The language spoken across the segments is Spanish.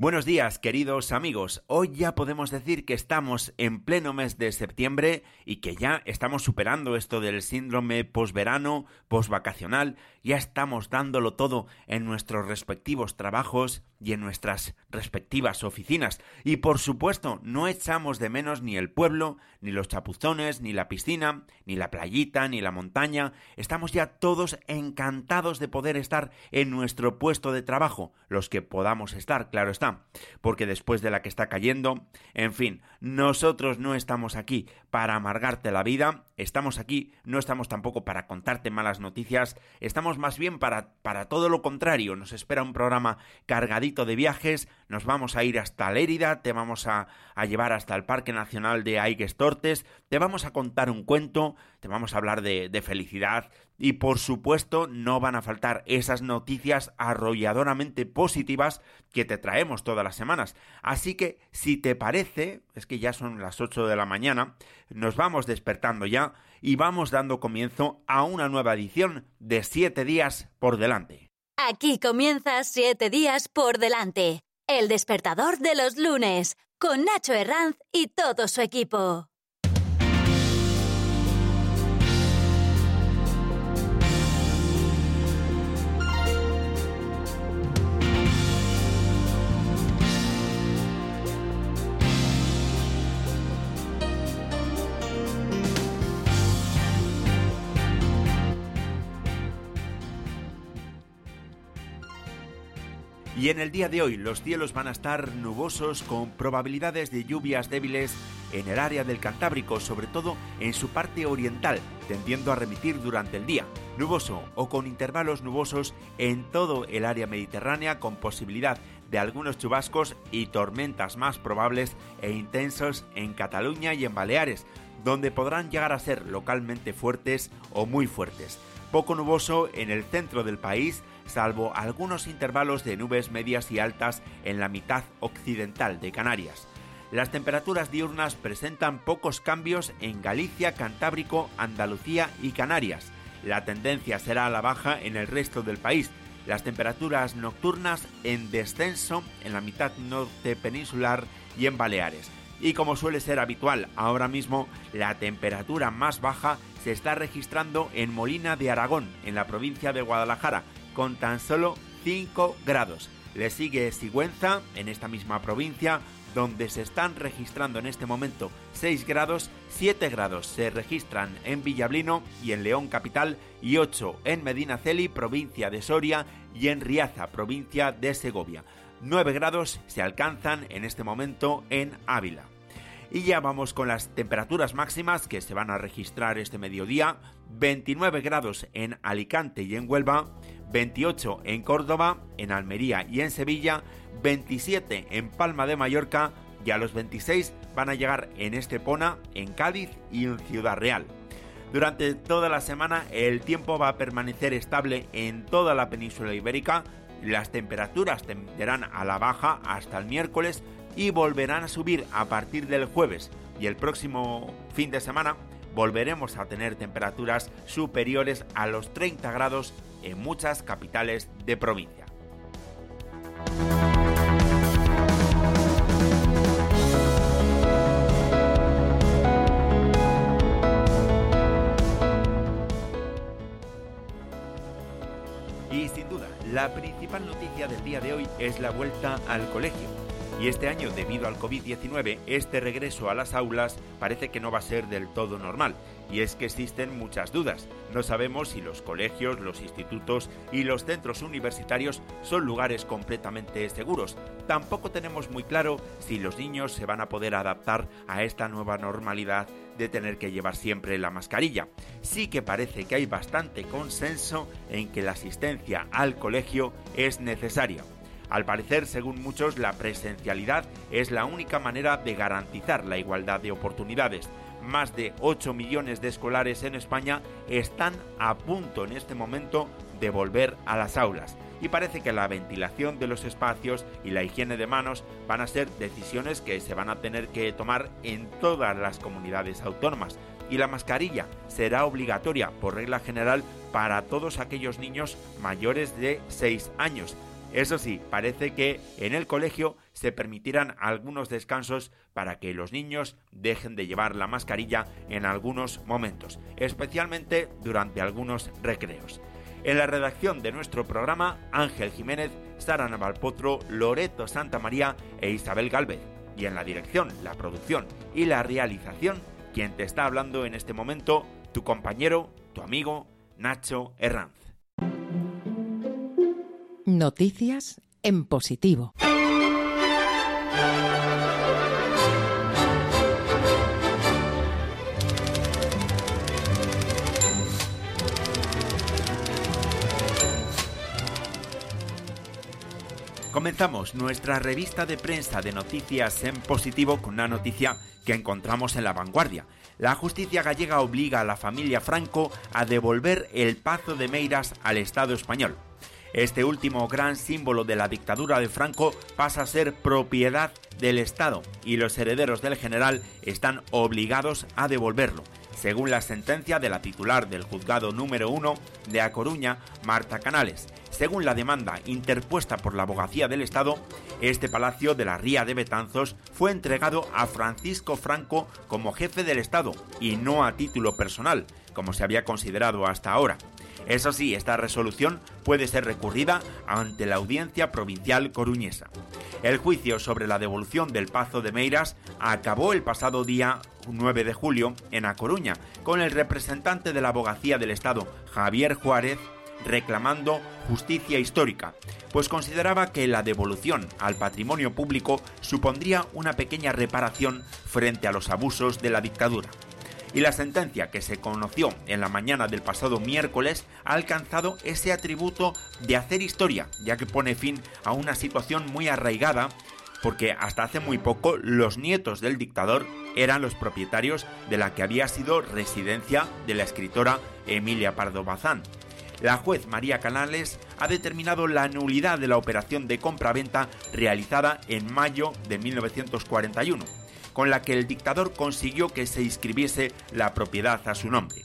Buenos días, queridos amigos. Hoy ya podemos decir que estamos en pleno mes de septiembre y que ya estamos superando esto del síndrome posverano, posvacacional, ya estamos dándolo todo en nuestros respectivos trabajos y en nuestras respectivas oficinas. Y por supuesto, no echamos de menos ni el pueblo, ni los chapuzones, ni la piscina, ni la playita, ni la montaña. Estamos ya todos encantados de poder estar en nuestro puesto de trabajo, los que podamos estar, claro está porque después de la que está cayendo, en fin, nosotros no estamos aquí para amargarte la vida, estamos aquí, no estamos tampoco para contarte malas noticias, estamos más bien para, para todo lo contrario, nos espera un programa cargadito de viajes, nos vamos a ir hasta Lérida, te vamos a, a llevar hasta el Parque Nacional de Aigues Tortes, te vamos a contar un cuento, te vamos a hablar de, de felicidad y por supuesto no van a faltar esas noticias arrolladoramente positivas que te traemos todas las semanas. Así que si te parece, es que ya son las 8 de la mañana, nos vamos despertando ya y vamos dando comienzo a una nueva edición de 7 días por delante. Aquí comienza 7 días por delante, el despertador de los lunes, con Nacho Herranz y todo su equipo. Y en el día de hoy los cielos van a estar nubosos con probabilidades de lluvias débiles en el área del Cantábrico, sobre todo en su parte oriental, tendiendo a remitir durante el día. Nuboso o con intervalos nubosos en todo el área mediterránea con posibilidad de algunos chubascos y tormentas más probables e intensos en Cataluña y en Baleares, donde podrán llegar a ser localmente fuertes o muy fuertes. Poco nuboso en el centro del país, salvo algunos intervalos de nubes medias y altas en la mitad occidental de Canarias. Las temperaturas diurnas presentan pocos cambios en Galicia, Cantábrico, Andalucía y Canarias. La tendencia será a la baja en el resto del país. Las temperaturas nocturnas en descenso en la mitad norte peninsular y en Baleares. Y como suele ser habitual ahora mismo, la temperatura más baja se está registrando en Molina de Aragón, en la provincia de Guadalajara, con tan solo 5 grados. Le sigue Sigüenza, en esta misma provincia, donde se están registrando en este momento 6 grados, 7 grados se registran en Villablino y en León Capital y 8 en Medinaceli, provincia de Soria y en Riaza, provincia de Segovia. 9 grados se alcanzan en este momento en Ávila. Y ya vamos con las temperaturas máximas que se van a registrar este mediodía. 29 grados en Alicante y en Huelva, 28 en Córdoba, en Almería y en Sevilla, 27 en Palma de Mallorca y a los 26 van a llegar en Estepona, en Cádiz y en Ciudad Real. Durante toda la semana el tiempo va a permanecer estable en toda la península ibérica, las temperaturas tenderán a la baja hasta el miércoles y volverán a subir a partir del jueves y el próximo fin de semana volveremos a tener temperaturas superiores a los 30 grados en muchas capitales de provincia. Y sin duda, la principal noticia del día de hoy es la vuelta al colegio. Y este año, debido al COVID-19, este regreso a las aulas parece que no va a ser del todo normal. Y es que existen muchas dudas. No sabemos si los colegios, los institutos y los centros universitarios son lugares completamente seguros. Tampoco tenemos muy claro si los niños se van a poder adaptar a esta nueva normalidad de tener que llevar siempre la mascarilla. Sí que parece que hay bastante consenso en que la asistencia al colegio es necesaria. Al parecer, según muchos, la presencialidad es la única manera de garantizar la igualdad de oportunidades. Más de 8 millones de escolares en España están a punto en este momento de volver a las aulas. Y parece que la ventilación de los espacios y la higiene de manos van a ser decisiones que se van a tener que tomar en todas las comunidades autónomas. Y la mascarilla será obligatoria por regla general para todos aquellos niños mayores de 6 años Eso sí, parece que en el colegio se permitirán algunos descansos para que los niños dejen de llevar la mascarilla en algunos momentos, especialmente durante algunos recreos. En la redacción de nuestro programa, Ángel Jiménez, Sara Navalpotro, Loreto Santa María e Isabel Galvez. Y en la dirección, la producción y la realización, quien te está hablando en este momento, tu compañero, tu amigo, Nacho Herranz. Noticias en positivo. Comenzamos nuestra revista de prensa de noticias en positivo con una noticia que encontramos en la vanguardia. La justicia gallega obliga a la familia Franco a devolver el Pazo de Meiras al Estado español. Este último gran símbolo de la dictadura de Franco pasa a ser propiedad del Estado y los herederos del general están obligados a devolverlo. Según la sentencia de la titular del juzgado número 1 de A Coruña, Marta Canales, según la demanda interpuesta por la abogacía del Estado, este palacio de la Ría de Betanzos fue entregado a Francisco Franco como jefe del Estado y no a título personal, como se había considerado hasta ahora. Eso sí, esta resolución puede ser recurrida ante la Audiencia Provincial Coruñesa. El juicio sobre la devolución del Pazo de Meiras acabó el pasado día 9 de julio en A Coruña, con el representante de la Abogacía del Estado, Javier Juárez, reclamando justicia histórica, pues consideraba que la devolución al patrimonio público supondría una pequeña reparación frente a los abusos de la dictadura y la sentencia que se conoció en la mañana del pasado miércoles ha alcanzado ese atributo de hacer historia, ya que pone fin a una situación muy arraigada porque hasta hace muy poco los nietos del dictador eran los propietarios de la que había sido residencia de la escritora Emilia Pardo Bazán. La juez María Canales ha determinado la nulidad de la operación de compra-venta realizada en mayo de 1941 con la que el dictador consiguió que se inscribiese la propiedad a su nombre.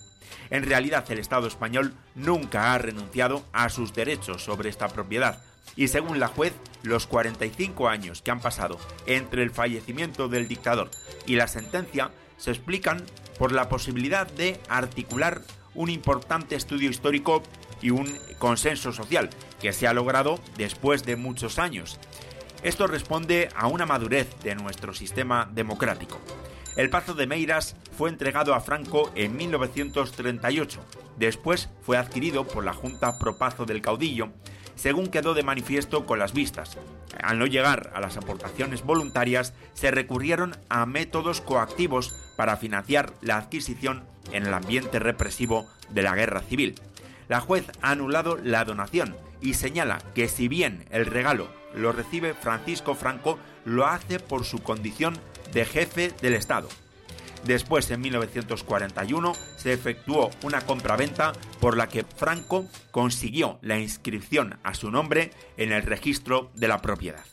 En realidad el Estado español nunca ha renunciado a sus derechos sobre esta propiedad y según la juez, los 45 años que han pasado entre el fallecimiento del dictador y la sentencia se explican por la posibilidad de articular un importante estudio histórico y un consenso social que se ha logrado después de muchos años esto responde a una madurez de nuestro sistema democrático. El Pazo de Meiras fue entregado a Franco en 1938. Después fue adquirido por la Junta Propazo del Caudillo, según quedó de manifiesto con las vistas. Al no llegar a las aportaciones voluntarias, se recurrieron a métodos coactivos para financiar la adquisición en el ambiente represivo de la guerra civil. La juez ha anulado la donación y señala que si bien el regalo lo recibe Francisco Franco, lo hace por su condición de jefe del Estado. Después, en 1941, se efectuó una compraventa por la que Franco consiguió la inscripción a su nombre en el registro de la propiedad.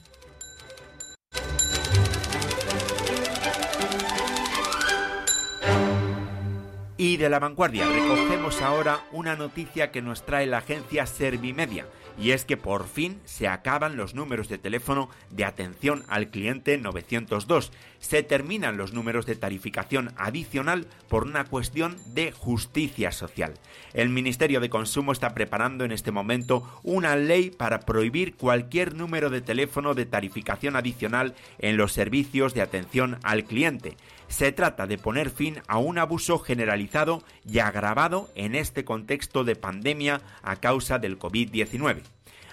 Y de la vanguardia recogemos ahora una noticia que nos trae la agencia Servimedia y es que por fin se acaban los números de teléfono de atención al cliente 902. Se terminan los números de tarificación adicional por una cuestión de justicia social. El Ministerio de Consumo está preparando en este momento una ley para prohibir cualquier número de teléfono de tarificación adicional en los servicios de atención al cliente. Se trata de poner fin a un abuso generalizado y agravado en este contexto de pandemia a causa del COVID-19.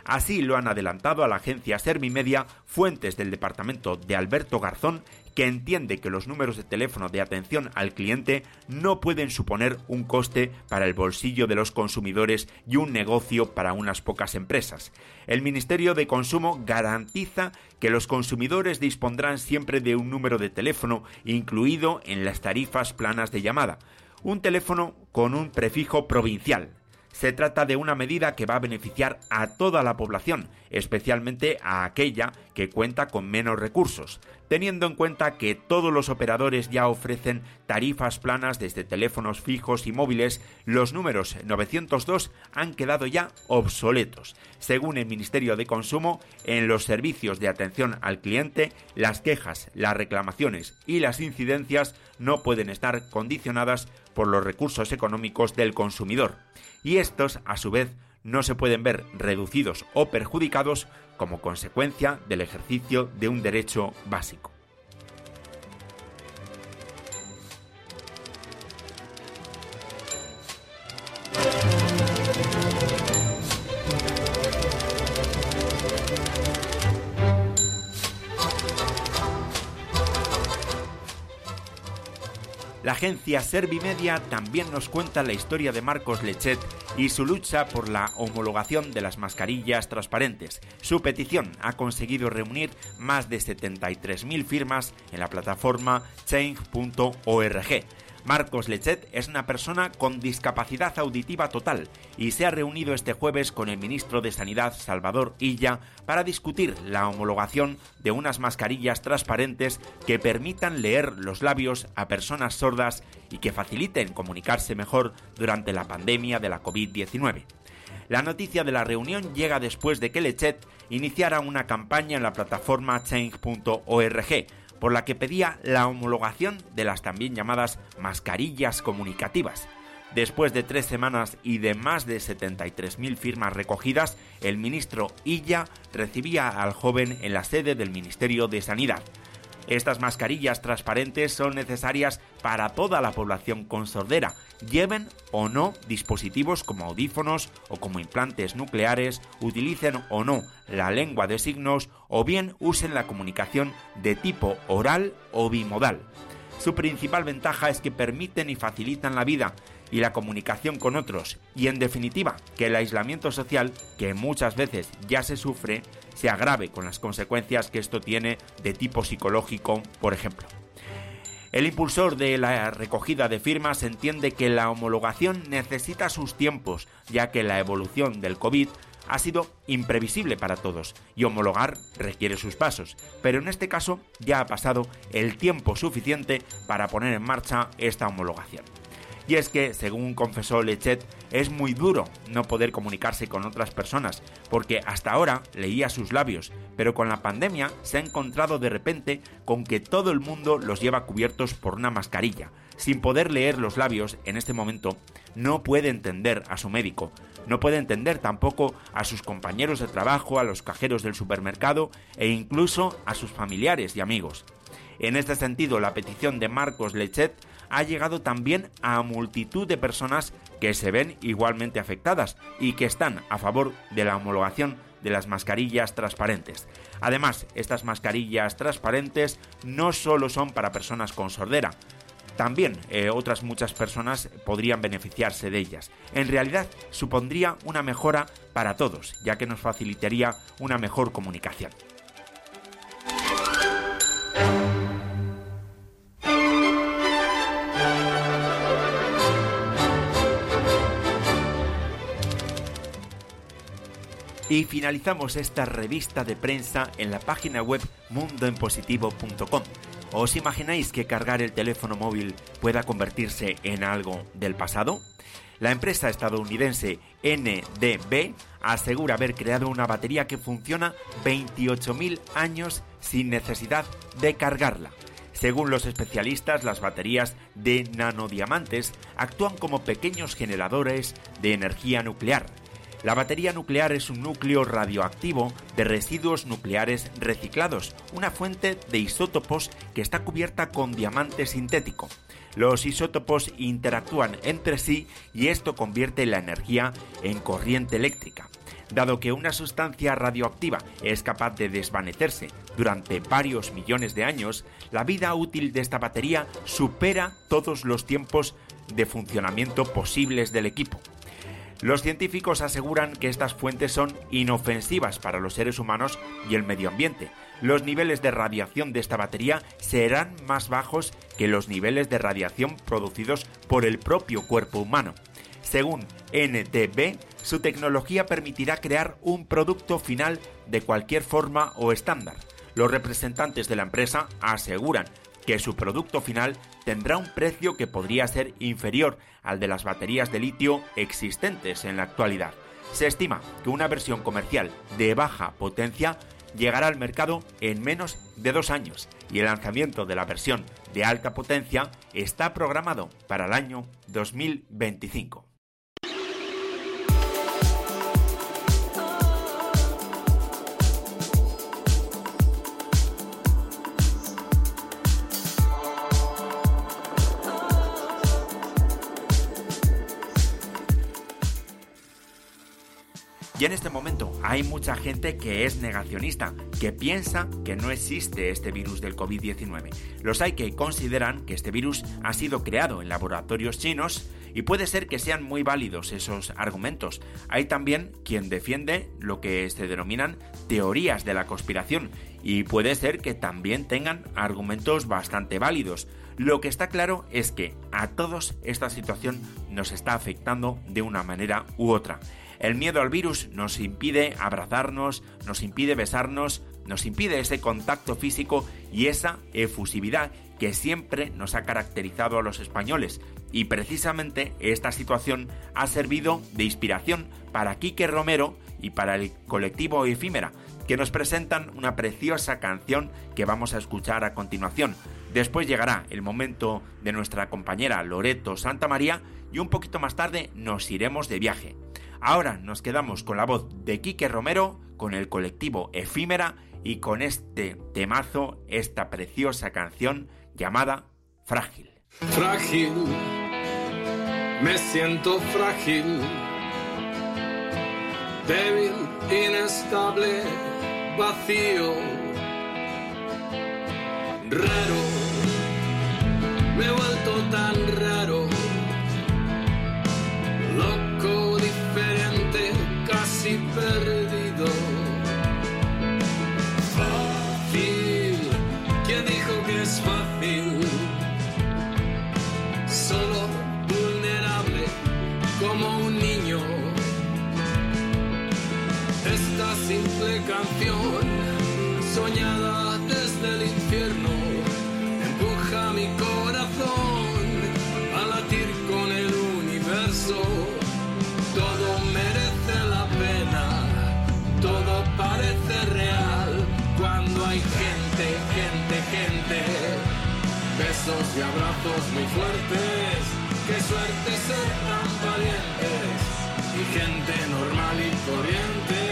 Así lo han adelantado a la agencia Servimedia fuentes del departamento de Alberto Garzón que entiende que los números de teléfono de atención al cliente no pueden suponer un coste para el bolsillo de los consumidores y un negocio para unas pocas empresas. El Ministerio de Consumo garantiza que los consumidores dispondrán siempre de un número de teléfono incluido en las tarifas planas de llamada, un teléfono con un prefijo provincial, se trata de una medida que va a beneficiar a toda la población, especialmente a aquella que cuenta con menos recursos, teniendo en cuenta que todos los operadores ya ofrecen tarifas planas desde teléfonos fijos y móviles, los números 902 han quedado ya obsoletos. Según el Ministerio de Consumo, en los servicios de atención al cliente, las quejas, las reclamaciones y las incidencias no pueden estar condicionadas por los recursos económicos del consumidor. Y estos, a su vez, no se pueden ver reducidos o perjudicados como consecuencia del ejercicio de un derecho básico. La agencia Servimedia también nos cuenta la historia de Marcos Lechet y su lucha por la homologación de las mascarillas transparentes. Su petición ha conseguido reunir más de 73.000 firmas en la plataforma change.org. Marcos Lechet es una persona con discapacidad auditiva total y se ha reunido este jueves con el ministro de Sanidad Salvador Illa para discutir la homologación de unas mascarillas transparentes que permitan leer los labios a personas sordas y que faciliten comunicarse mejor durante la pandemia de la COVID-19. La noticia de la reunión llega después de que Lechet iniciara una campaña en la plataforma change.org por la que pedía la homologación de las también llamadas mascarillas comunicativas. Después de tres semanas y de más de 73.000 firmas recogidas, el ministro Illa recibía al joven en la sede del Ministerio de Sanidad. Estas mascarillas transparentes son necesarias para toda la población con sordera, lleven o no dispositivos como audífonos o como implantes nucleares, utilicen o no la lengua de signos o bien usen la comunicación de tipo oral o bimodal. Su principal ventaja es que permiten y facilitan la vida y la comunicación con otros y en definitiva que el aislamiento social, que muchas veces ya se sufre, se agrave con las consecuencias que esto tiene de tipo psicológico, por ejemplo. El impulsor de la recogida de firmas entiende que la homologación necesita sus tiempos, ya que la evolución del COVID ha sido imprevisible para todos y homologar requiere sus pasos, pero en este caso ya ha pasado el tiempo suficiente para poner en marcha esta homologación. Y es que, según confesó Lechet, es muy duro no poder comunicarse con otras personas, porque hasta ahora leía sus labios, pero con la pandemia se ha encontrado de repente con que todo el mundo los lleva cubiertos por una mascarilla. Sin poder leer los labios en este momento, no puede entender a su médico, no puede entender tampoco a sus compañeros de trabajo, a los cajeros del supermercado e incluso a sus familiares y amigos. En este sentido, la petición de Marcos Lechet ha llegado también a multitud de personas que se ven igualmente afectadas y que están a favor de la homologación de las mascarillas transparentes. Además, estas mascarillas transparentes no solo son para personas con sordera, también eh, otras muchas personas podrían beneficiarse de ellas. En realidad supondría una mejora para todos, ya que nos facilitaría una mejor comunicación. Y finalizamos esta revista de prensa en la página web mundoenpositivo.com. ¿Os imagináis que cargar el teléfono móvil pueda convertirse en algo del pasado? La empresa estadounidense NDB asegura haber creado una batería que funciona 28.000 años sin necesidad de cargarla. Según los especialistas, las baterías de nanodiamantes actúan como pequeños generadores de energía nuclear la batería nuclear es un núcleo radioactivo de residuos nucleares reciclados, una fuente de isótopos que está cubierta con diamante sintético. Los isótopos interactúan entre sí y esto convierte la energía en corriente eléctrica. Dado que una sustancia radioactiva es capaz de desvanecerse durante varios millones de años, la vida útil de esta batería supera todos los tiempos de funcionamiento posibles del equipo. Los científicos aseguran que estas fuentes son inofensivas para los seres humanos y el medio ambiente. Los niveles de radiación de esta batería serán más bajos que los niveles de radiación producidos por el propio cuerpo humano. Según NTB, su tecnología permitirá crear un producto final de cualquier forma o estándar. Los representantes de la empresa aseguran que su producto final tendrá un precio que podría ser inferior al de las baterías de litio existentes en la actualidad. Se estima que una versión comercial de baja potencia llegará al mercado en menos de dos años y el lanzamiento de la versión de alta potencia está programado para el año 2025. Y en este momento hay mucha gente que es negacionista, que piensa que no existe este virus del COVID-19. Los hay que consideran que este virus ha sido creado en laboratorios chinos y puede ser que sean muy válidos esos argumentos. Hay también quien defiende lo que se denominan teorías de la conspiración y puede ser que también tengan argumentos bastante válidos. Lo que está claro es que a todos esta situación nos está afectando de una manera u otra. El miedo al virus nos impide abrazarnos, nos impide besarnos, nos impide ese contacto físico y esa efusividad que siempre nos ha caracterizado a los españoles. Y precisamente esta situación ha servido de inspiración para Quique Romero y para el colectivo Efímera, que nos presentan una preciosa canción que vamos a escuchar a continuación. Después llegará el momento de nuestra compañera Loreto Santa María y un poquito más tarde nos iremos de viaje. Ahora nos quedamos con la voz de Quique Romero, con el colectivo Efímera y con este temazo, esta preciosa canción llamada Frágil. Frágil, me siento frágil, débil, inestable, vacío, raro, me he vuelto tan raro y abrazos muy fuertes, qué suerte ser tan valientes y gente normal y corriente.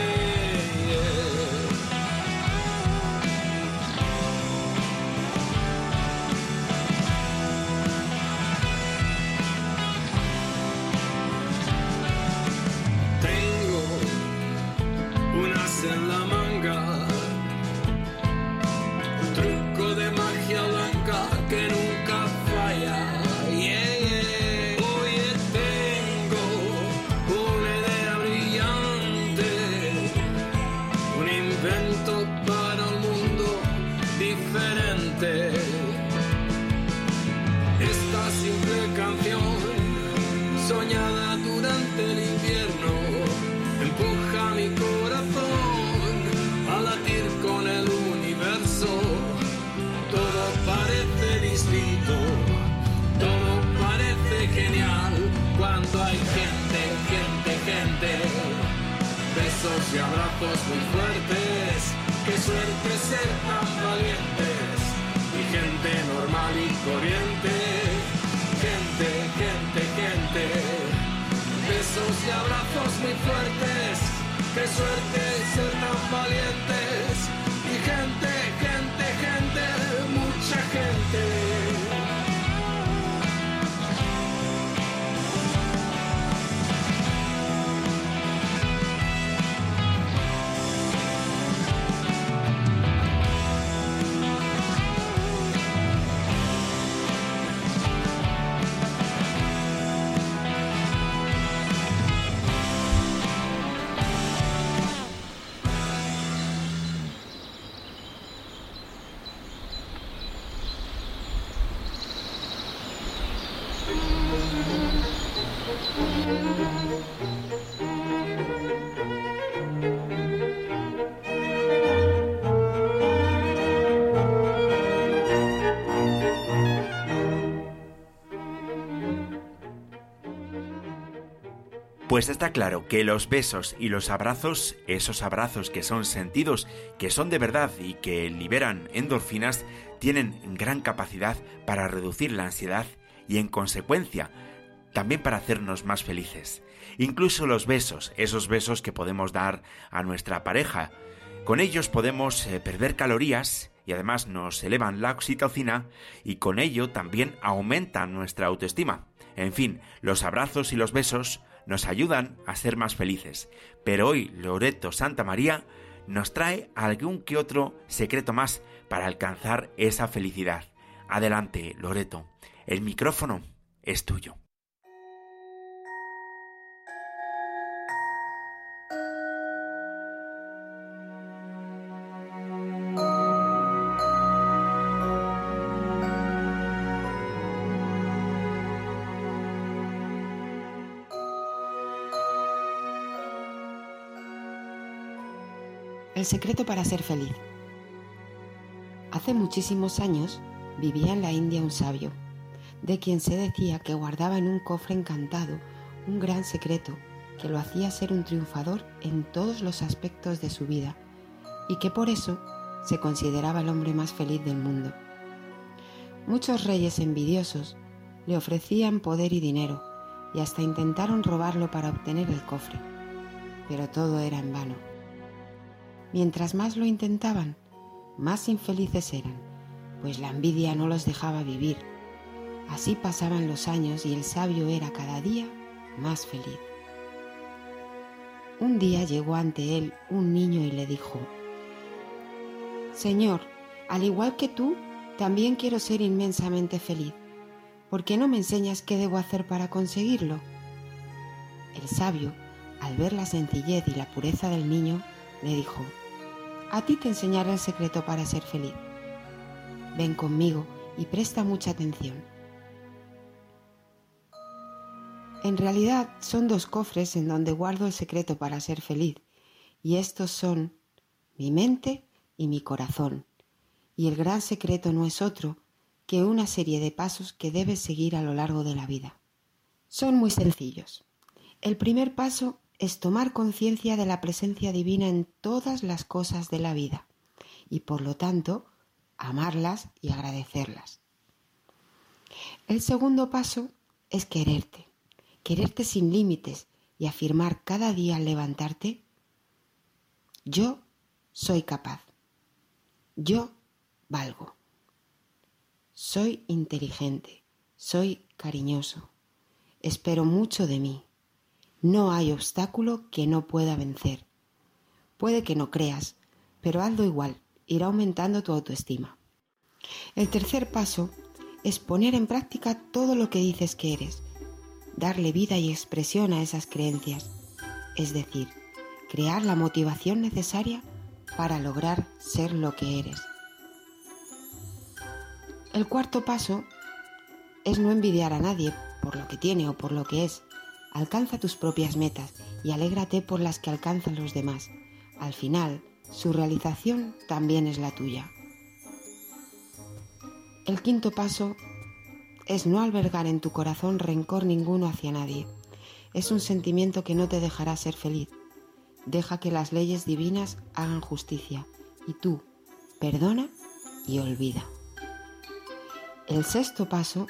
Pues está claro que los besos y los abrazos, esos abrazos que son sentidos, que son de verdad y que liberan endorfinas, tienen gran capacidad para reducir la ansiedad y en consecuencia también para hacernos más felices. Incluso los besos, esos besos que podemos dar a nuestra pareja, con ellos podemos eh, perder calorías y además nos elevan la oxitocina y con ello también aumentan nuestra autoestima. En fin, los abrazos y los besos nos ayudan a ser más felices. Pero hoy Loreto Santa María nos trae algún que otro secreto más para alcanzar esa felicidad. Adelante, Loreto. El micrófono es tuyo. El secreto para ser feliz. Hace muchísimos años vivía en la India un sabio, de quien se decía que guardaba en un cofre encantado un gran secreto que lo hacía ser un triunfador en todos los aspectos de su vida y que por eso se consideraba el hombre más feliz del mundo. Muchos reyes envidiosos le ofrecían poder y dinero y hasta intentaron robarlo para obtener el cofre, pero todo era en vano. Mientras más lo intentaban, más infelices eran, pues la envidia no los dejaba vivir. Así pasaban los años y el sabio era cada día más feliz. Un día llegó ante él un niño y le dijo, Señor, al igual que tú, también quiero ser inmensamente feliz. ¿Por qué no me enseñas qué debo hacer para conseguirlo? El sabio, al ver la sencillez y la pureza del niño, le dijo, A ti te enseñaré el secreto para ser feliz. Ven conmigo y presta mucha atención. En realidad son dos cofres en donde guardo el secreto para ser feliz, y estos son mi mente y mi corazón. Y el gran secreto no es otro que una serie de pasos que debes seguir a lo largo de la vida. Son muy sencillos. El primer paso es tomar conciencia de la presencia divina en todas las cosas de la vida y por lo tanto amarlas y agradecerlas. El segundo paso es quererte, quererte sin límites y afirmar cada día al levantarte, yo soy capaz, yo valgo, soy inteligente, soy cariñoso, espero mucho de mí, no hay obstáculo que no pueda vencer. Puede que no creas, pero hazlo igual, irá aumentando tu autoestima. El tercer paso es poner en práctica todo lo que dices que eres, darle vida y expresión a esas creencias, es decir, crear la motivación necesaria para lograr ser lo que eres. El cuarto paso es no envidiar a nadie por lo que tiene o por lo que es, Alcanza tus propias metas y alégrate por las que alcanzan los demás. Al final, su realización también es la tuya. El quinto paso es no albergar en tu corazón rencor ninguno hacia nadie. Es un sentimiento que no te dejará ser feliz. Deja que las leyes divinas hagan justicia y tú perdona y olvida. El sexto paso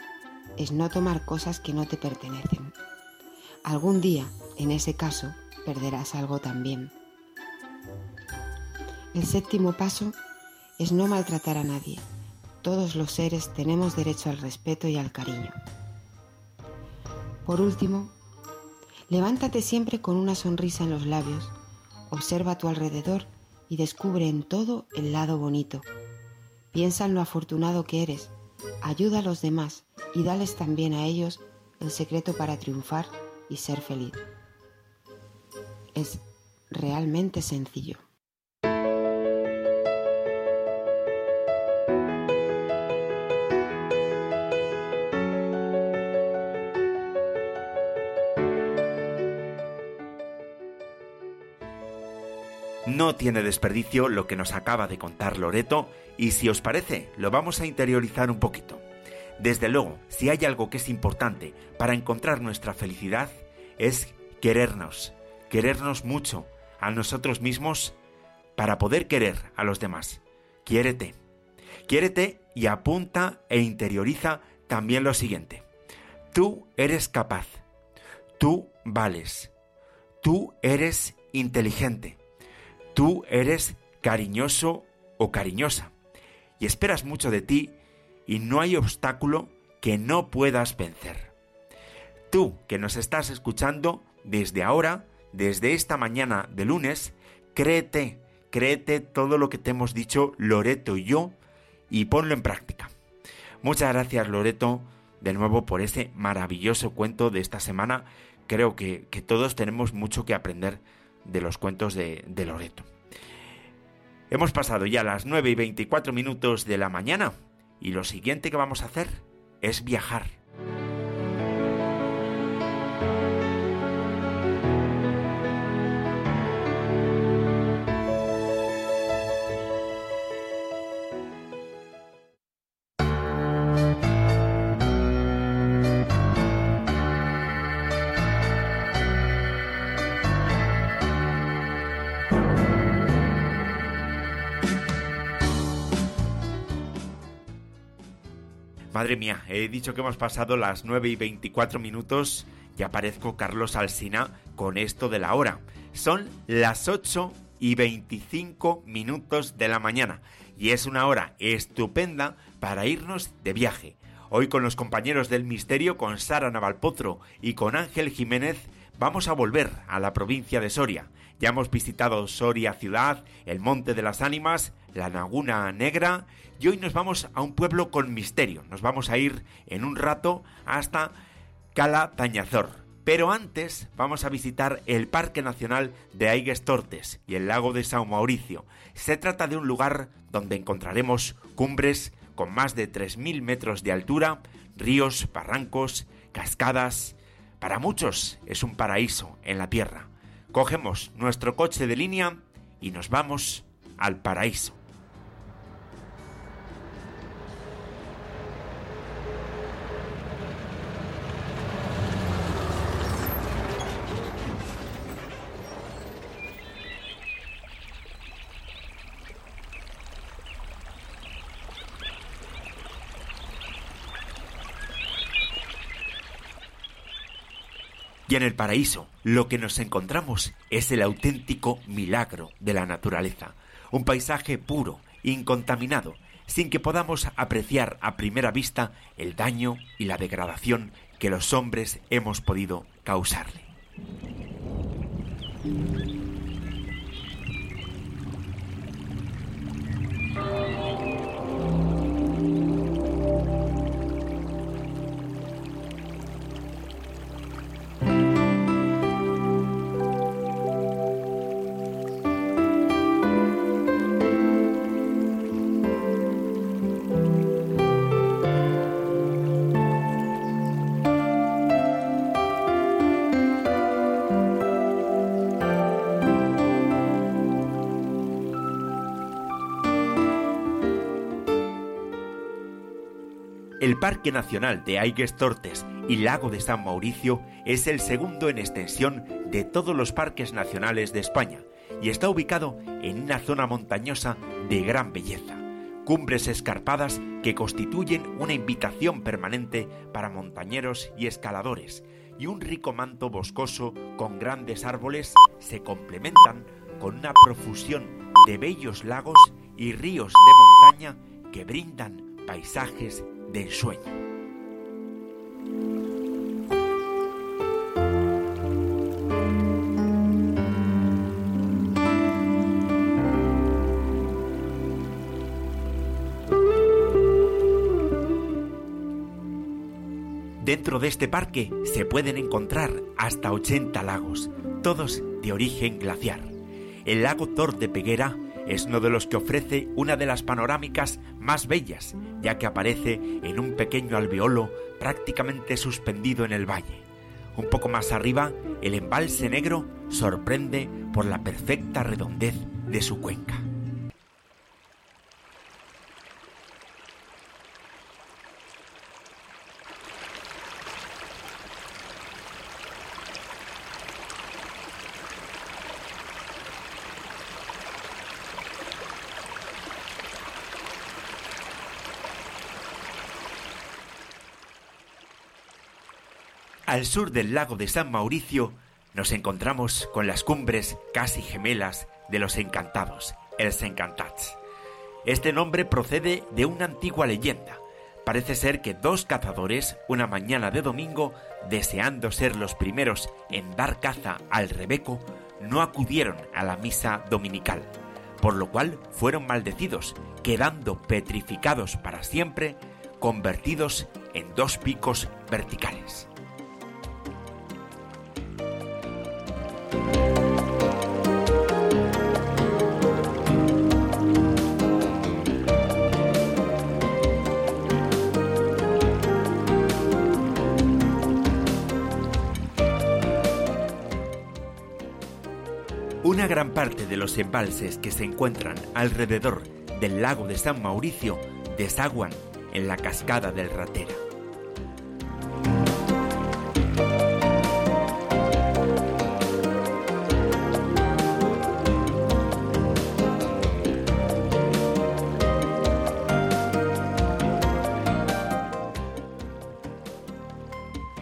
es no tomar cosas que no te pertenecen. Algún día, en ese caso, perderás algo también. El séptimo paso es no maltratar a nadie. Todos los seres tenemos derecho al respeto y al cariño. Por último, levántate siempre con una sonrisa en los labios, observa a tu alrededor y descubre en todo el lado bonito. Piensa en lo afortunado que eres, ayuda a los demás y dales también a ellos el secreto para triunfar y ser feliz. Es realmente sencillo. No tiene desperdicio lo que nos acaba de contar Loreto y si os parece, lo vamos a interiorizar un poquito. Desde luego, si hay algo que es importante para encontrar nuestra felicidad, es querernos, querernos mucho a nosotros mismos para poder querer a los demás. Quiérete. Quiérete y apunta e interioriza también lo siguiente. Tú eres capaz. Tú vales. Tú eres inteligente. Tú eres cariñoso o cariñosa. Y esperas mucho de ti y no hay obstáculo que no puedas vencer. Tú que nos estás escuchando desde ahora, desde esta mañana de lunes, créete, créete todo lo que te hemos dicho Loreto y yo y ponlo en práctica. Muchas gracias Loreto de nuevo por ese maravilloso cuento de esta semana. Creo que, todos tenemos mucho que aprender de los cuentos de, de Loreto. Hemos pasado ya las 9 y 24 minutos de la mañana y lo siguiente que vamos a hacer es viajar. Madre mía, he dicho que hemos pasado las 9 y 24 minutos y aparezco Carlos Alsina con esto de la hora. Son las 8 y 25 minutos de la mañana y es una hora estupenda para irnos de viaje. Hoy con los compañeros del misterio, con Sara Navalpotro y con Ángel Jiménez, vamos a volver a la provincia de Soria. Ya hemos visitado Soria ciudad, el Monte de las Ánimas, la Laguna Negra y hoy nos vamos a un pueblo con misterio. Nos vamos a ir en un rato hasta Cala Tañazor. Pero antes vamos a visitar el Parque Nacional de Aigues Tortes y el lago de Sao Mauricio. Se trata de un lugar donde encontraremos cumbres con más de 3.000 metros de altura, ríos, barrancos, cascadas. Para muchos es un paraíso en la tierra. Cogemos nuestro coche de línea y nos vamos al paraíso. En el paraíso lo que nos encontramos es el auténtico milagro de la naturaleza, un paisaje puro, incontaminado, sin que podamos apreciar a primera vista el daño y la degradación que los hombres hemos podido causarle. El Parque Nacional de Aigues Tortes y Lago de San Mauricio es el segundo en extensión de todos los parques nacionales de España y está ubicado en una zona montañosa de gran belleza. Cumbres escarpadas que constituyen una invitación permanente para montañeros y escaladores, y un rico manto boscoso con grandes árboles se complementan con una profusión de bellos lagos y ríos de montaña que brindan paisajes de sueño. Dentro de este parque se pueden encontrar hasta 80 lagos, todos de origen glaciar. El lago Tor de Peguera es uno de los que ofrece una de las panorámicas más bellas, ya que aparece en un pequeño alveolo prácticamente suspendido en el valle. Un poco más arriba, el embalse negro sorprende por la perfecta redondez de su cuenca. Al sur del lago de San Mauricio nos encontramos con las cumbres casi gemelas de los encantados, els encantats. Este nombre procede de una antigua leyenda. Parece ser que dos cazadores, una mañana de domingo, deseando ser los primeros en dar caza al rebeco, no acudieron a la misa dominical, por lo cual fueron maldecidos, quedando petrificados para siempre, convertidos en dos picos verticales. Parte de los embalses que se encuentran alrededor del lago de San Mauricio desaguan en la cascada del Ratera.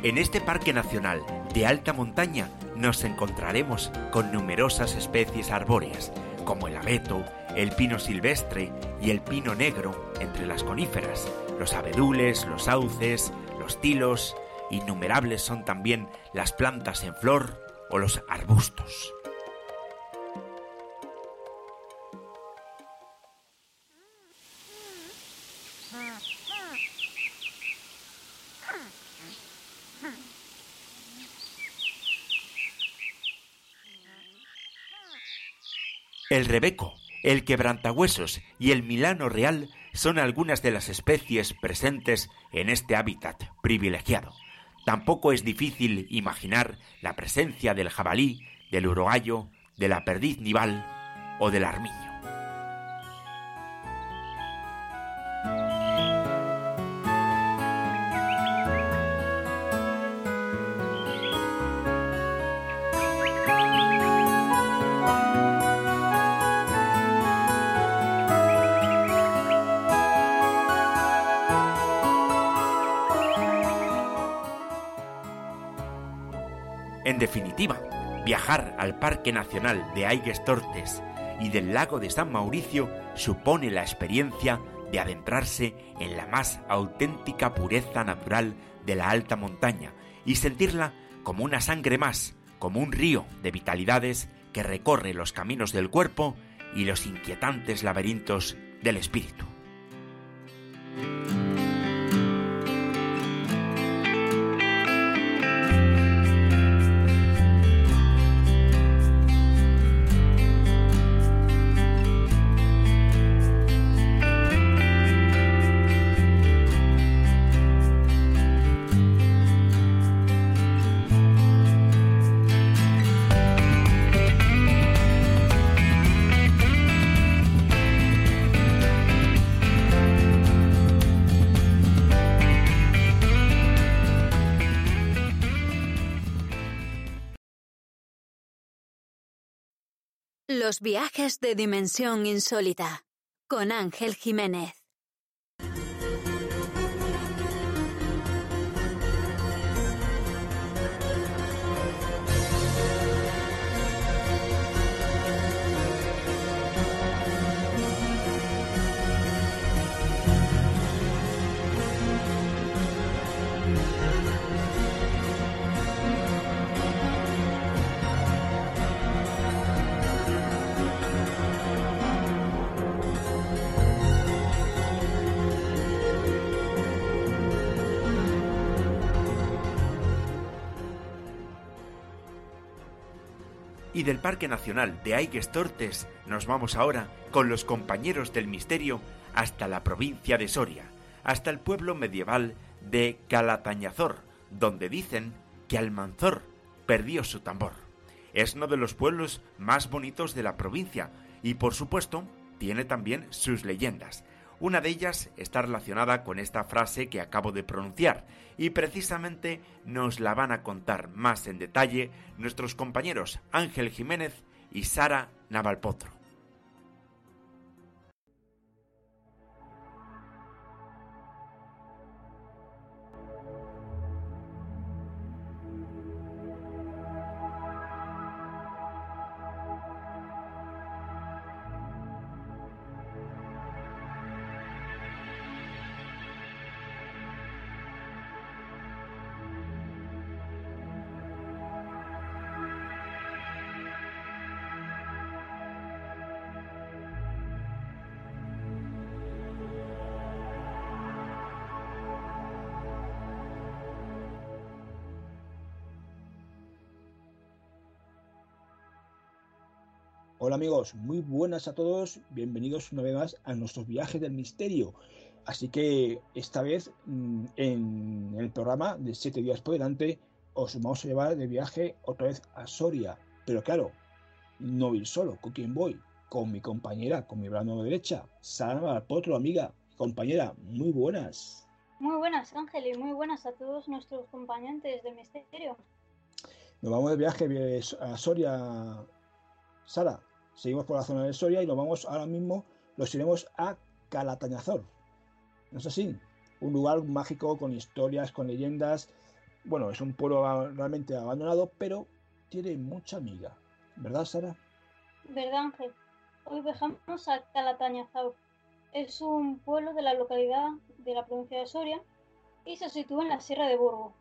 En este parque nacional de alta montaña nos encontraremos con numerosas especies arbóreas, como el abeto, el pino silvestre y el pino negro entre las coníferas, los abedules, los sauces, los tilos, innumerables son también las plantas en flor o los arbustos. El rebeco, el quebrantahuesos y el milano real son algunas de las especies presentes en este hábitat privilegiado. Tampoco es difícil imaginar la presencia del jabalí, del urogallo, de la perdiz nival o del armiño. En definitiva, viajar al Parque Nacional de Aigues Tortes y del lago de San Mauricio supone la experiencia de adentrarse en la más auténtica pureza natural de la alta montaña y sentirla como una sangre más, como un río de vitalidades que recorre los caminos del cuerpo y los inquietantes laberintos del espíritu. Los viajes de dimensión insólita con Ángel Jiménez. Y del Parque Nacional de Aigues Tortes nos vamos ahora con los compañeros del misterio hasta la provincia de Soria, hasta el pueblo medieval de Calatañazor, donde dicen que Almanzor perdió su tambor. Es uno de los pueblos más bonitos de la provincia y por supuesto tiene también sus leyendas. Una de ellas está relacionada con esta frase que acabo de pronunciar y precisamente nos la van a contar más en detalle nuestros compañeros Ángel Jiménez y Sara Navalpotro. Hola amigos, muy buenas a todos, bienvenidos una vez más a nuestros viajes del misterio. Así que esta vez mm, en el programa de 7 días por delante os vamos a llevar de viaje otra vez a Soria. Pero claro, no ir solo, ¿con quién voy? Con mi compañera, con mi mano derecha, Sara Potro, amiga, compañera, muy buenas. Muy buenas, Ángel, y muy buenas a todos nuestros compañeros del misterio. Nos vamos de viaje a Soria, Sara. Seguimos por la zona de Soria y nos vamos ahora mismo, los iremos a Calatañazor. ¿No es así? Un lugar mágico con historias, con leyendas. Bueno, es un pueblo realmente abandonado, pero tiene mucha amiga. ¿Verdad, Sara? ¿Verdad, Ángel? Hoy viajamos a Calatañazor. Es un pueblo de la localidad de la provincia de Soria y se sitúa en la Sierra de Burgos.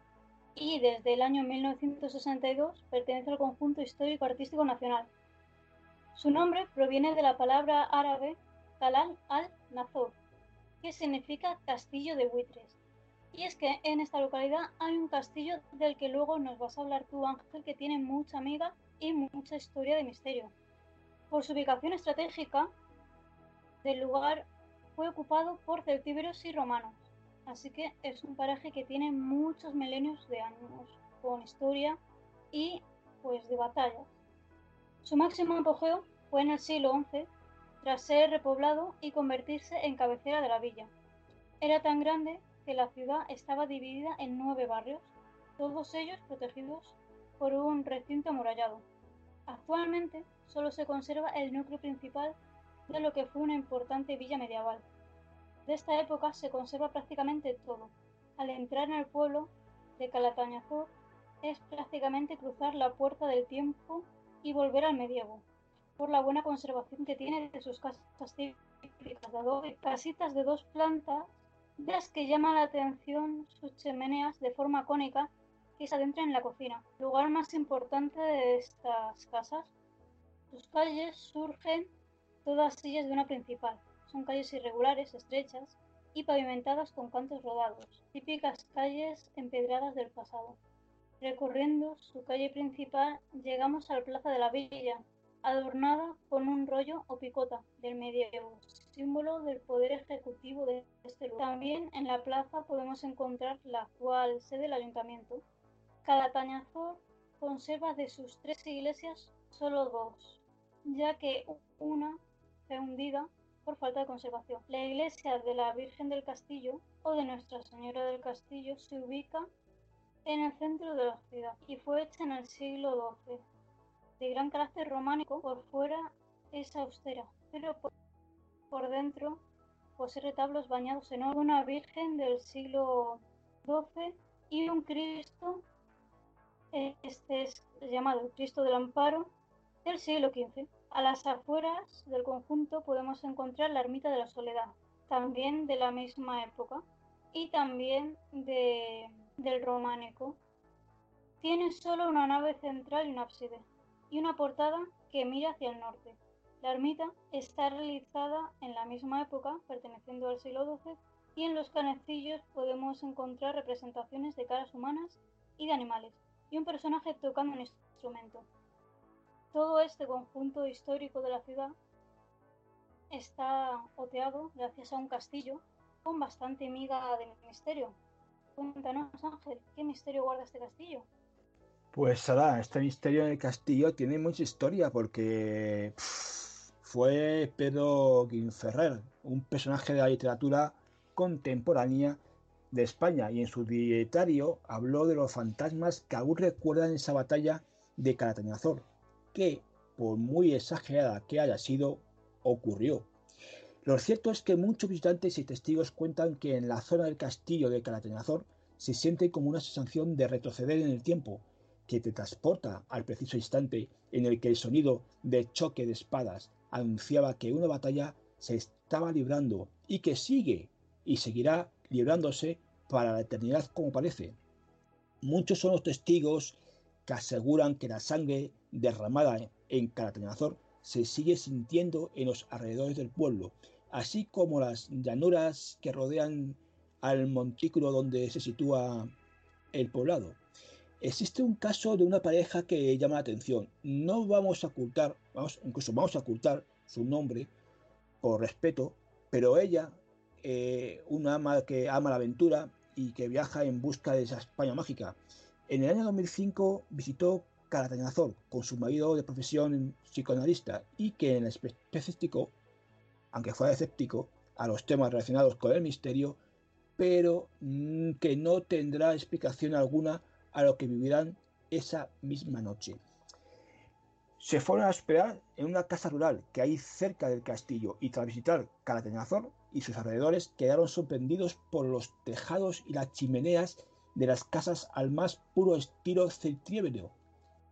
Y desde el año 1962 pertenece al conjunto histórico artístico nacional. Su nombre proviene de la palabra árabe Talal al-Nazor, que significa castillo de buitres. Y es que en esta localidad hay un castillo del que luego nos vas a hablar tú, Ángel, que tiene mucha amiga y mucha historia de misterio. Por su ubicación estratégica del lugar fue ocupado por celtíberos y romanos, así que es un paraje que tiene muchos milenios de años, con historia y pues de batallas. Su máximo apogeo fue en el siglo XI, tras ser repoblado y convertirse en cabecera de la villa. Era tan grande que la ciudad estaba dividida en nueve barrios, todos ellos protegidos por un recinto amurallado. Actualmente solo se conserva el núcleo principal de lo que fue una importante villa medieval. De esta época se conserva prácticamente todo. Al entrar en el pueblo de Calatañazor es prácticamente cruzar la puerta del tiempo y volver al medievo, por la buena conservación que tiene de sus casas típicas de adobe, casitas de dos plantas, de las que llama la atención sus chimeneas de forma cónica que se adentran en la cocina, lugar más importante de estas casas. Sus calles surgen todas ellas de una principal. Son calles irregulares, estrechas y pavimentadas con cantos rodados, típicas calles empedradas del pasado. Recorriendo su calle principal llegamos a la plaza de la villa, adornada con un rollo o picota del medievo, símbolo del poder ejecutivo de este lugar. También en la plaza podemos encontrar la actual sede del ayuntamiento. Cada tañazor conserva de sus tres iglesias solo dos, ya que una fue hundida por falta de conservación. La iglesia de la Virgen del Castillo o de Nuestra Señora del Castillo se ubica en el centro de la ciudad y fue hecha en el siglo XII. De gran carácter románico, por fuera es austera, pero por, dentro posee retablos bañados en oro, una Virgen del siglo XII y un Cristo, este es llamado Cristo del Amparo, del siglo XV. A las afueras del conjunto podemos encontrar la ermita de la Soledad, también de la misma época, y también de del románico. Tiene solo una nave central y un ábside, y una portada que mira hacia el norte. La ermita está realizada en la misma época, perteneciendo al siglo XII, y en los canecillos podemos encontrar representaciones de caras humanas y de animales, y un personaje tocando un instrumento. Todo este conjunto histórico de la ciudad está oteado gracias a un castillo con bastante miga de misterio, Cuéntanos, Ángel, ¿qué misterio guarda este castillo? Pues Sara, este misterio en el castillo tiene mucha historia porque fue Pedro Guinferrer, un personaje de la literatura contemporánea de España y en su dietario habló de los fantasmas que aún recuerdan esa batalla de Calatañazor, que por muy exagerada que haya sido, ocurrió. Lo cierto es que muchos visitantes y testigos cuentan que en la zona del castillo de Calatenazor se siente como una sensación de retroceder en el tiempo, que te transporta al preciso instante en el que el sonido de choque de espadas anunciaba que una batalla se estaba librando y que sigue y seguirá librándose para la eternidad como parece. Muchos son los testigos que aseguran que la sangre derramada en Calatenazor se sigue sintiendo en los alrededores del pueblo, así como las llanuras que rodean al montículo donde se sitúa el poblado. existe un caso de una pareja que llama la atención. No vamos a ocultar, vamos, incluso vamos a ocultar su nombre por respeto, pero ella, eh, una ama que ama la aventura y que viaja en busca de esa España mágica, en el año 2005 visitó Calatañazor con su marido de profesión psicoanalista y que en específico, aunque fuera escéptico, a los temas relacionados con el misterio, pero mm, que no tendrá explicación alguna a lo que vivirán esa misma noche. Se fueron a esperar en una casa rural que hay cerca del castillo y tras visitar Calatañazor y sus alrededores quedaron sorprendidos por los tejados y las chimeneas de las casas al más puro estilo celtiébero.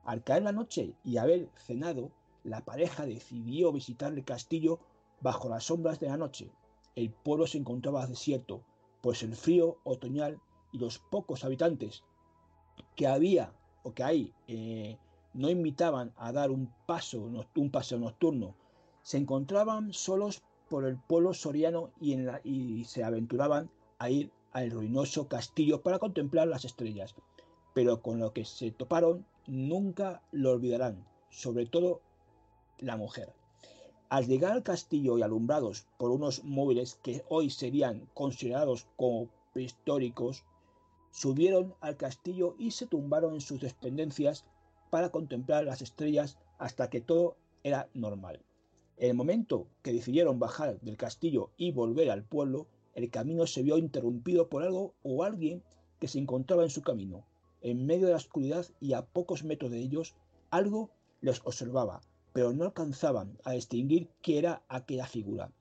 Al caer la noche y haber cenado, la pareja decidió visitar el castillo bajo las sombras de la noche. El pueblo se encontraba desierto, pues el frío otoñal y los pocos habitantes que había o que hay eh, no invitaban a dar un paso, un paseo nocturno. Se encontraban solos por el pueblo soriano y, en y se aventuraban a ir al ruinoso castillo para contemplar las estrellas. Pero con lo que se toparon nunca lo olvidarán, sobre todo la mujer. Al llegar al castillo y alumbrados por unos móviles que hoy serían considerados como prehistóricos, subieron al castillo y se tumbaron en sus dependencias para contemplar las estrellas hasta que todo era normal. En el momento que decidieron bajar del castillo y volver al pueblo, el camino se vio interrumpido por algo o alguien que se encontraba en su camino. En medio de la oscuridad y a pocos metros de ellos, algo les observaba, pero no alcanzaban a distinguir qué era aquella figura.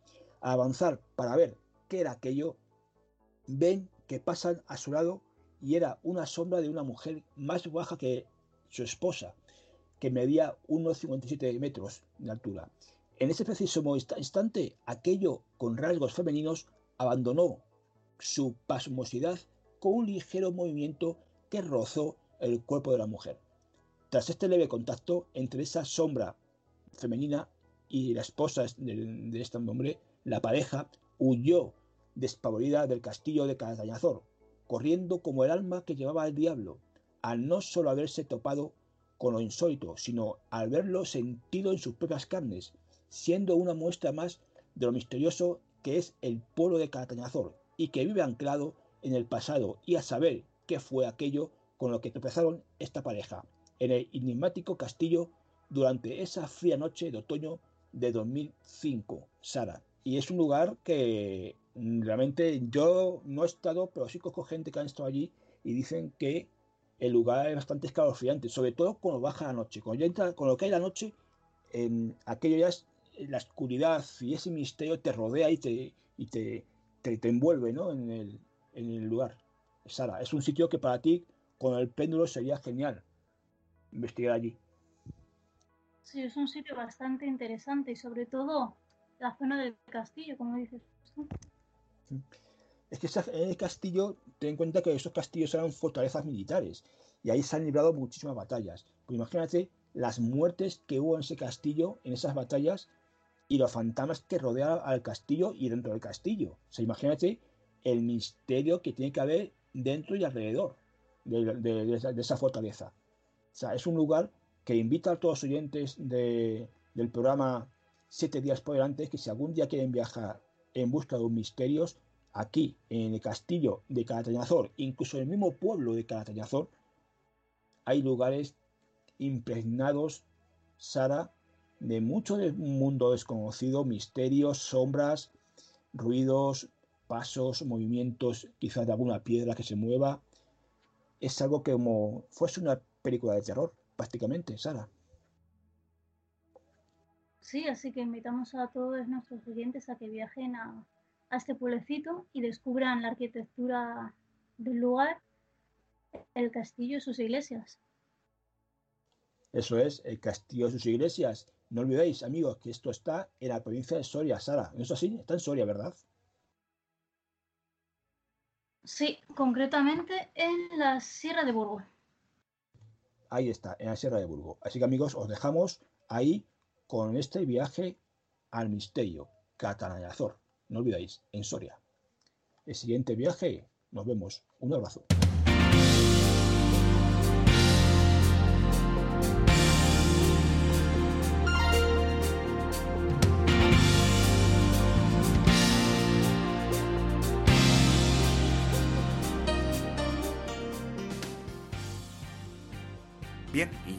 Al avanzar para ver qué era aquello, ven que pasan a su lado y era una sombra de una mujer más baja que su esposa, que medía unos 57 metros de altura. En ese preciso instante, aquello con rasgos femeninos abandonó su pasmosidad con un ligero movimiento que rozó el cuerpo de la mujer. Tras este leve contacto entre esa sombra femenina y la esposa de, este hombre, la pareja huyó despavorida del castillo de Calatañazor, corriendo como el alma que llevaba al diablo, al no solo haberse topado con lo insólito, sino al verlo sentido en sus propias carnes, siendo una muestra más de lo misterioso que es el pueblo de Calatañazor y que vive anclado en el pasado y a saber qué fue aquello con lo que tropezaron esta pareja en el enigmático castillo durante esa fría noche de otoño de 2005, Sara. Y es un lugar que realmente yo no he estado, pero sí conozco gente que han estado allí y dicen que el lugar es bastante escalofriante, sobre todo cuando baja la noche. Cuando ya entra, con lo que hay la noche, en aquello ya es la oscuridad y ese misterio te rodea y te, y te, te, envuelve ¿no? en, el, en el lugar. Sara, es un sitio que para ti, con el péndulo, sería genial investigar allí. Sí, es un sitio bastante interesante y sobre todo la zona del castillo, como dices tú. Es que en el castillo, ten en cuenta que esos castillos eran fortalezas militares y ahí se han librado muchísimas batallas. Pues imagínate las muertes que hubo en ese castillo, en esas batallas, y los fantasmas que rodean al castillo y dentro del castillo. O sea, imagínate el misterio que tiene que haber dentro y alrededor de, esa, fortaleza. O sea, es un lugar que invita a todos los oyentes del programa Siete días por delante que si algún día quieren viajar en busca de misterios, aquí en el castillo de Calatañazor, incluso en el mismo pueblo de Calatañazor, hay lugares impregnados, Sara, de mucho mundo desconocido, misterios, sombras, ruidos, pasos, movimientos, quizás de alguna piedra que se mueva. Es algo que como fuese una película de terror, prácticamente, Sara. Sí, así que invitamos a todos nuestros oyentes a que viajen a, a este pueblecito y descubran la arquitectura del lugar, el castillo y sus iglesias. Eso es, el castillo y sus iglesias. No olvidéis, amigos, que esto está en la provincia de Soria, Sara. ¿No es así? Está en Soria, ¿verdad? Sí, concretamente en la Sierra de Burgo. Ahí está, en la Sierra de Burgo. Así que amigos, os dejamos ahí con este viaje al misterio, Catanayazor. No olvidéis, en Soria. El siguiente viaje, nos vemos. Un abrazo.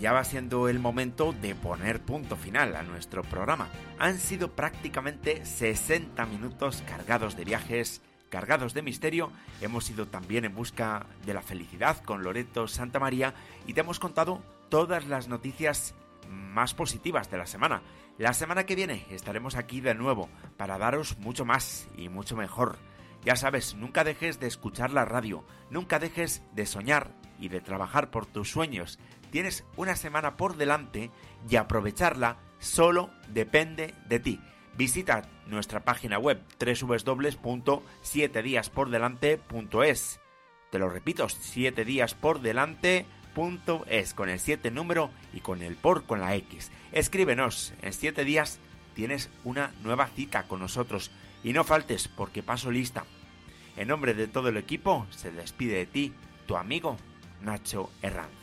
Ya va siendo el momento de poner punto final a nuestro programa. Han sido prácticamente 60 minutos cargados de viajes, cargados de misterio. Hemos ido también en busca de la felicidad con Loreto Santa María y te hemos contado todas las noticias más positivas de la semana. La semana que viene estaremos aquí de nuevo para daros mucho más y mucho mejor. Ya sabes, nunca dejes de escuchar la radio, nunca dejes de soñar y de trabajar por tus sueños. Tienes una semana por delante y aprovecharla solo depende de ti. Visita nuestra página web www.7diaspordelante.es. Te lo repito, 7 días por delante es con el 7 número y con el por con la X. Escríbenos, en 7 días tienes una nueva cita con nosotros y no faltes porque paso lista. En nombre de todo el equipo se despide de ti tu amigo Nacho Herranz.